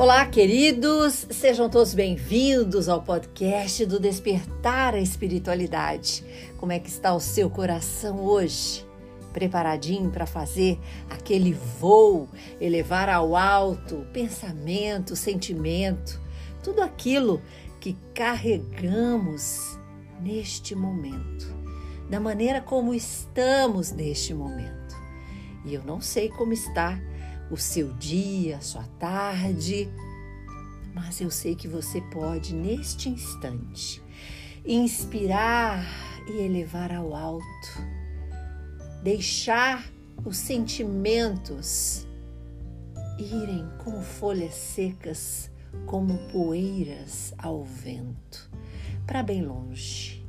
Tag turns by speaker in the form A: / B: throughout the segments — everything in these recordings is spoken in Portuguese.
A: Olá, queridos, sejam todos bem-vindos ao podcast do Despertar a Espiritualidade. Como é que está o seu coração hoje? Preparadinho para fazer aquele voo, elevar ao alto pensamento, sentimento, tudo aquilo que carregamos neste momento, da maneira como estamos neste momento. E eu não sei como está o seu dia, a sua tarde, mas eu sei que você pode, neste instante, inspirar e elevar ao alto, deixar os sentimentos irem como folhas secas, como poeiras ao vento, para bem longe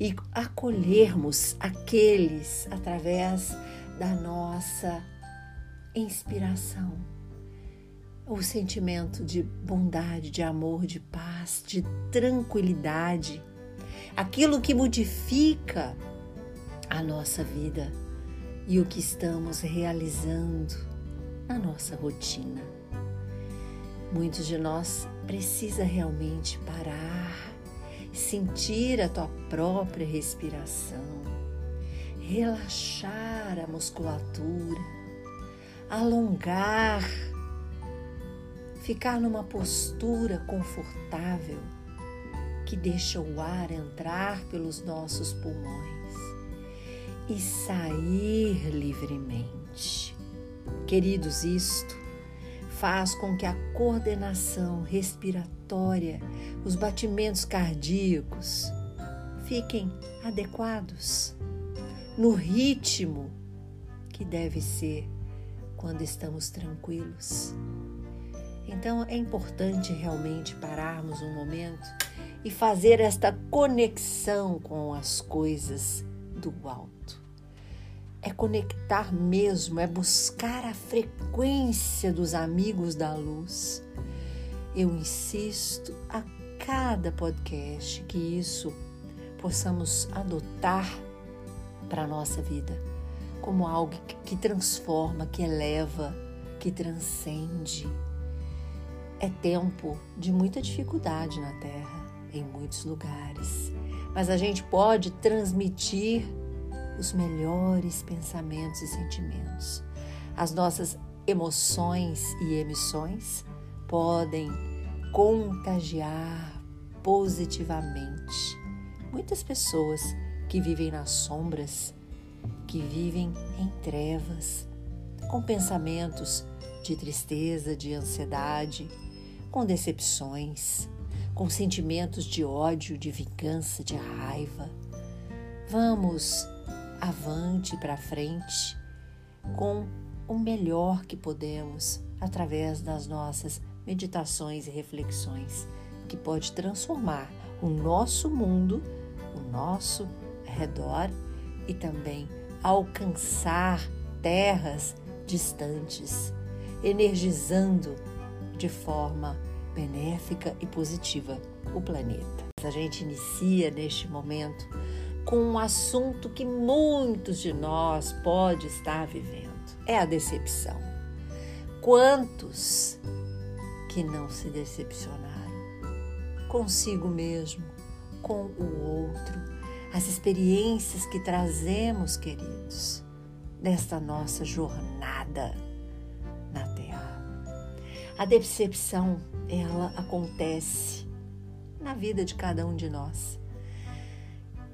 A: e acolhermos aqueles através da nossa inspiração, o sentimento de bondade, de amor, de paz, de tranquilidade, aquilo que modifica a nossa vida e o que estamos realizando na nossa rotina. Muitos de nós precisa realmente parar, sentir a tua própria respiração, relaxar a musculatura, alongar, ficar numa postura confortável que deixa o ar entrar pelos nossos pulmões e sair livremente. Queridos, isto faz com que a coordenação respiratória, os batimentos cardíacos fiquem adequados no ritmo que deve ser quando estamos tranquilos. Então é importante realmente pararmos um momento e fazer esta conexão com as coisas do alto. É conectar mesmo, é buscar a frequência dos amigos da luz. Eu insisto a cada podcast que isso possamos adotar para a nossa vida como algo que transforma, que eleva, que transcende. É tempo de muita dificuldade na Terra, em muitos lugares, mas a gente pode transmitir os melhores pensamentos e sentimentos. As nossas emoções e emissões podem contagiar positivamente muitas pessoas que vivem nas sombras que vivem em trevas, com pensamentos de tristeza, de ansiedade, com decepções, com sentimentos de ódio, de vingança, de raiva. Vamos avante para frente com o melhor que podemos através das nossas meditações e reflexões, que pode transformar o nosso mundo, o nosso redor e também alcançar terras distantes, energizando de forma benéfica e positiva o planeta. A gente inicia neste momento com um assunto que muitos de nós pode estar vivendo. É a decepção. Quantos que não se decepcionaram consigo mesmo, com o outro, as experiências que trazemos, queridos, nesta nossa jornada na Terra. A decepção, ela acontece na vida de cada um de nós.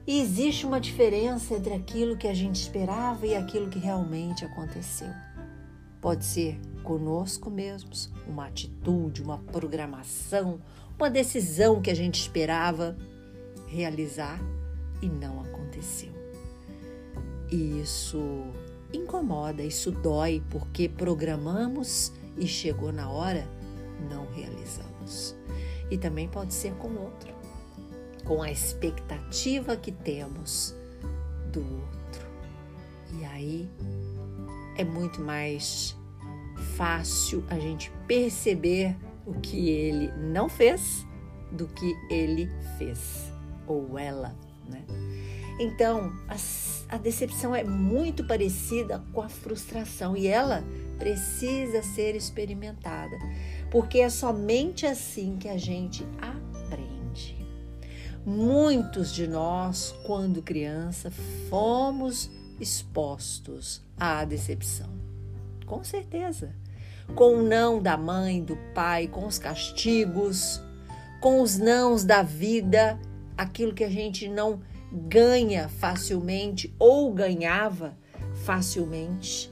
A: E existe uma diferença entre aquilo que a gente esperava e aquilo que realmente aconteceu. Pode ser conosco mesmos, uma atitude, uma programação, uma decisão que a gente esperava realizar e não aconteceu. E isso incomoda, isso dói, porque programamos e chegou na hora, não realizamos. E também pode ser com outro, com a expectativa que temos do outro. E aí é muito mais fácil a gente perceber o que ele não fez do que ele fez ou ela né? Então, as a decepção é muito parecida com a frustração e ela precisa ser experimentada, porque é somente assim que a gente aprende. Muitos de nós, quando criança, fomos expostos à decepção. Com certeza. Com o não da mãe, do pai, com os castigos, com os nãos da vida, aquilo que a gente não ganha facilmente ou ganhava facilmente.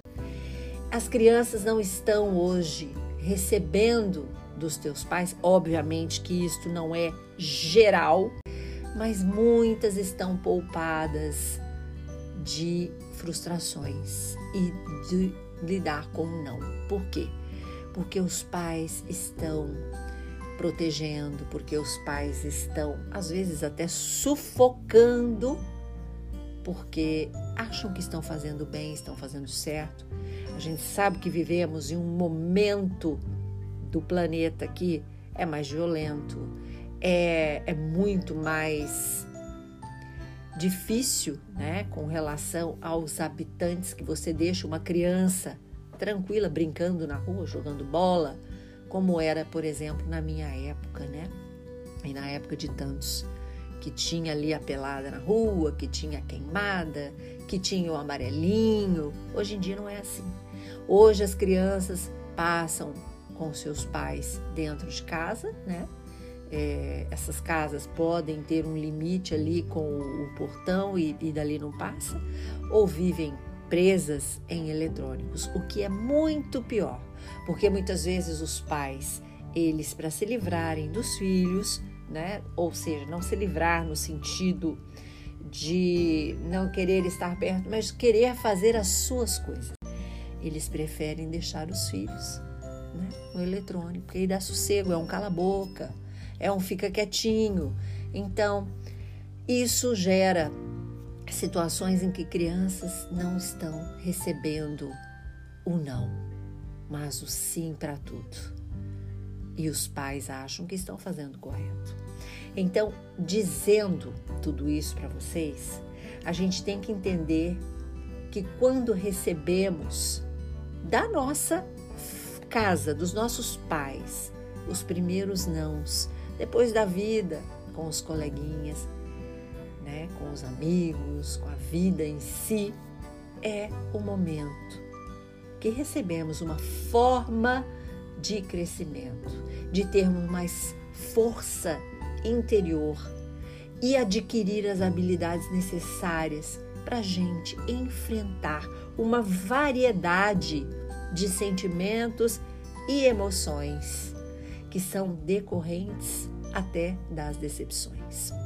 A: As crianças não estão hoje recebendo dos teus pais, obviamente que isto não é geral, mas muitas estão poupadas de frustrações e de lidar com o não. Por quê? Porque os pais estão protegendo, porque os pais estão, às vezes, até sufocando, porque acham que estão fazendo bem, estão fazendo certo. A gente sabe que vivemos em um momento do planeta que é mais violento, é, é muito mais difícil, né, com relação aos habitantes que você deixa uma criança tranquila brincando na rua, jogando bola, como era, por exemplo, na minha época, né? E na época de tantos que tinha ali a pelada na rua, que tinha a queimada, que tinha o amarelinho. Hoje em dia não é assim. Hoje as crianças passam com seus pais dentro de casa, né? É, essas casas podem ter um limite ali com o, portão e, e dali não passa, ou vivem presas em eletrônicos, o que é muito pior porque muitas vezes os pais, eles para se livrarem dos filhos, né? Ou seja, não se livrar no sentido de não querer estar perto, mas querer fazer as suas coisas. Eles preferem deixar os filhos né, no eletrônico, porque aí dá sossego, é um cala-boca, é um fica quietinho. Então, isso gera situações em que crianças não estão recebendo o não mas o sim para tudo. E os pais acham que estão fazendo correto. Então, dizendo tudo isso para vocês, a gente tem que entender que quando recebemos da nossa casa, dos nossos pais, os primeiros nãos, depois da vida, com os coleguinhas, né, com os amigos, com a vida em si, é o momento que recebemos uma forma de crescimento, de termos mais força interior e adquirir as habilidades necessárias para a gente enfrentar uma variedade de sentimentos e emoções que são decorrentes até das decepções.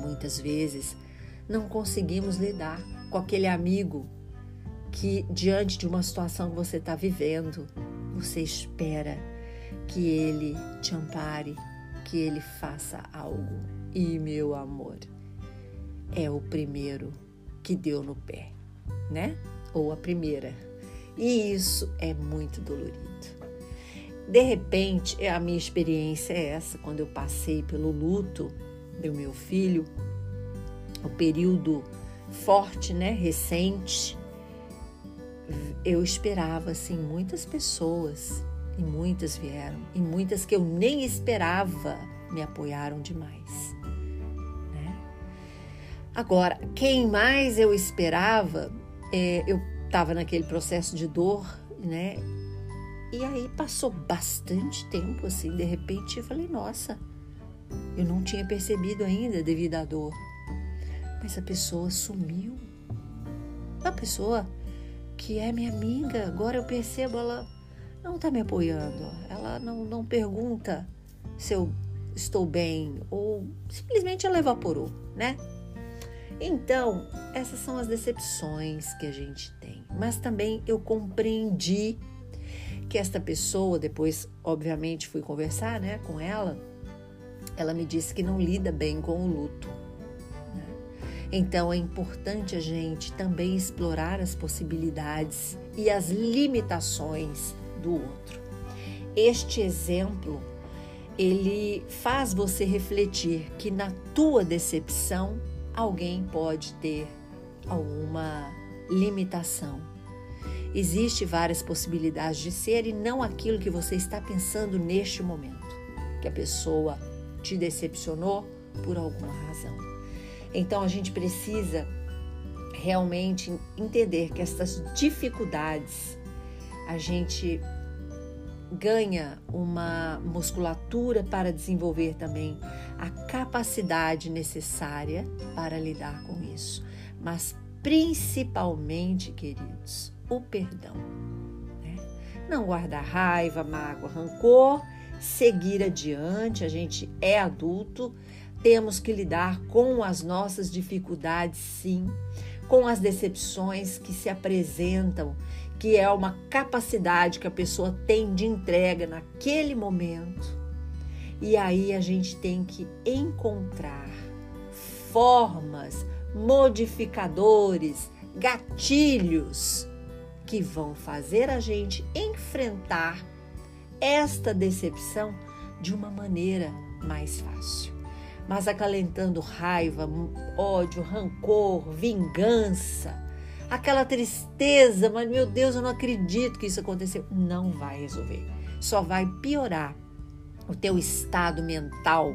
A: Muitas vezes não conseguimos lidar com aquele amigo que diante de uma situação que você está vivendo, você espera que ele te ampare, que ele faça algo. E meu amor, é o primeiro que deu no pé, né? Ou a primeira. E isso é muito dolorido. De repente, a minha experiência é essa, quando eu passei pelo luto do meu filho, o período forte, né, recente, eu esperava assim muitas pessoas e muitas vieram e muitas que eu nem esperava me apoiaram demais. Né? Agora, quem mais eu esperava, é, eu estava naquele processo de dor, né? E aí passou bastante tempo assim, de repente eu falei, nossa, eu não tinha percebido ainda devido à dor. Mas a pessoa sumiu. A pessoa que é minha amiga, agora eu percebo, ela não está me apoiando, ela não, não pergunta se eu estou bem, ou simplesmente ela evaporou, né? Então, essas são as decepções que a gente tem. Mas também eu compreendi que esta pessoa, depois, obviamente, fui conversar né, com ela, ela me disse que não lida bem com o luto. Então é importante a gente também explorar as possibilidades e as limitações do outro. Este exemplo ele faz você refletir que na tua decepção alguém pode ter alguma limitação. Existe várias possibilidades de ser e não aquilo que você está pensando neste momento, que a pessoa te decepcionou por alguma razão. Então a gente precisa realmente entender que essas dificuldades a gente ganha uma musculatura para desenvolver também a capacidade necessária para lidar com isso. Mas principalmente, queridos, o perdão. Né? Não guardar raiva, mágoa, rancor, seguir adiante. A gente é adulto, temos que lidar com as nossas dificuldades, sim, com as decepções que se apresentam que é uma capacidade que a pessoa tem de entrega naquele momento. E aí a gente tem que encontrar formas, modificadores, gatilhos que vão fazer a gente enfrentar esta decepção de uma maneira mais fácil. Mas acalentando raiva, ódio, rancor, vingança, aquela tristeza, mas meu Deus, eu não acredito que isso aconteceu. Não vai resolver. Só vai piorar o teu estado mental,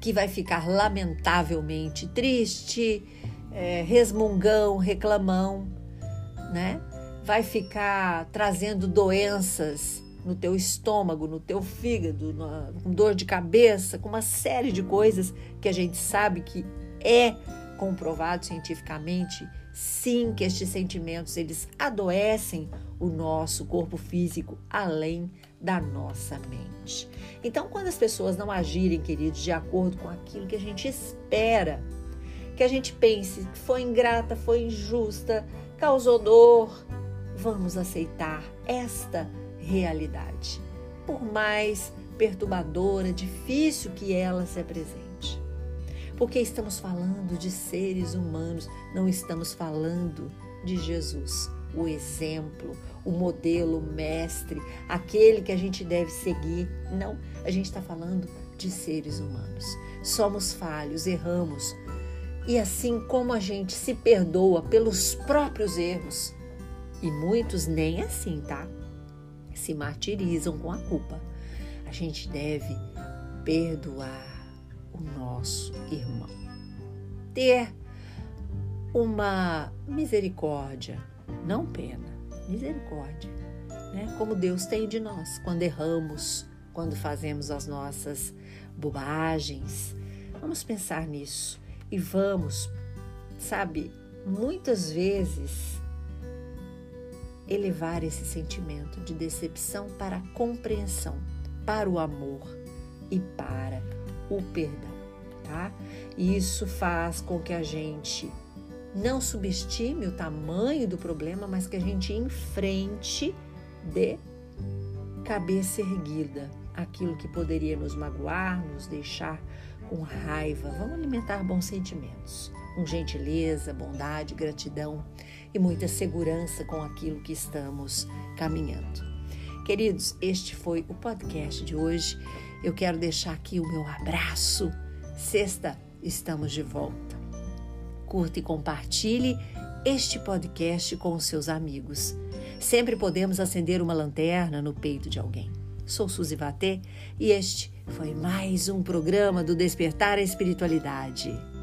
A: que vai ficar lamentavelmente triste, é, resmungão, reclamão, né? Vai ficar trazendo doenças no teu estômago, no teu fígado, com dor de cabeça, com uma série de coisas que a gente sabe que é comprovado cientificamente sim que estes sentimentos eles adoecem o nosso corpo físico além da nossa mente. Então, quando as pessoas não agirem, queridos, de acordo com aquilo que a gente espera, que a gente pense que foi ingrata, foi injusta, causou dor, vamos aceitar esta realidade, por mais perturbadora, difícil que ela se apresente porque estamos falando de seres humanos, não estamos falando de Jesus, o exemplo, o modelo, o mestre, aquele que a gente deve seguir. Não, a gente está falando de seres humanos. Somos falhos, erramos. E assim como a gente se perdoa pelos próprios erros, e muitos nem assim, tá? Se martirizam com a culpa. A gente deve perdoar o nosso irmão. Ter uma misericórdia, não pena, misericórdia, né? Como Deus tem de nós quando erramos, quando fazemos as nossas bobagens. Vamos pensar nisso e vamos, sabe, muitas vezes elevar esse sentimento de decepção para a compreensão, para o amor e para o perdão, tá? Isso faz com que a gente não subestime o tamanho do problema, mas que a gente enfrente de cabeça erguida aquilo que poderia nos magoar, nos deixar com raiva. Vamos alimentar bons sentimentos, com gentileza, bondade, gratidão e muita segurança com aquilo que estamos caminhando. Queridos, este foi o podcast de hoje. Eu quero deixar aqui o meu abraço. Sexta, estamos de volta. Curta e compartilhe este podcast com os seus amigos. Sempre podemos acender uma lanterna no peito de alguém. Sou Suzy Vatê e este foi mais um programa do Despertar a Espiritualidade.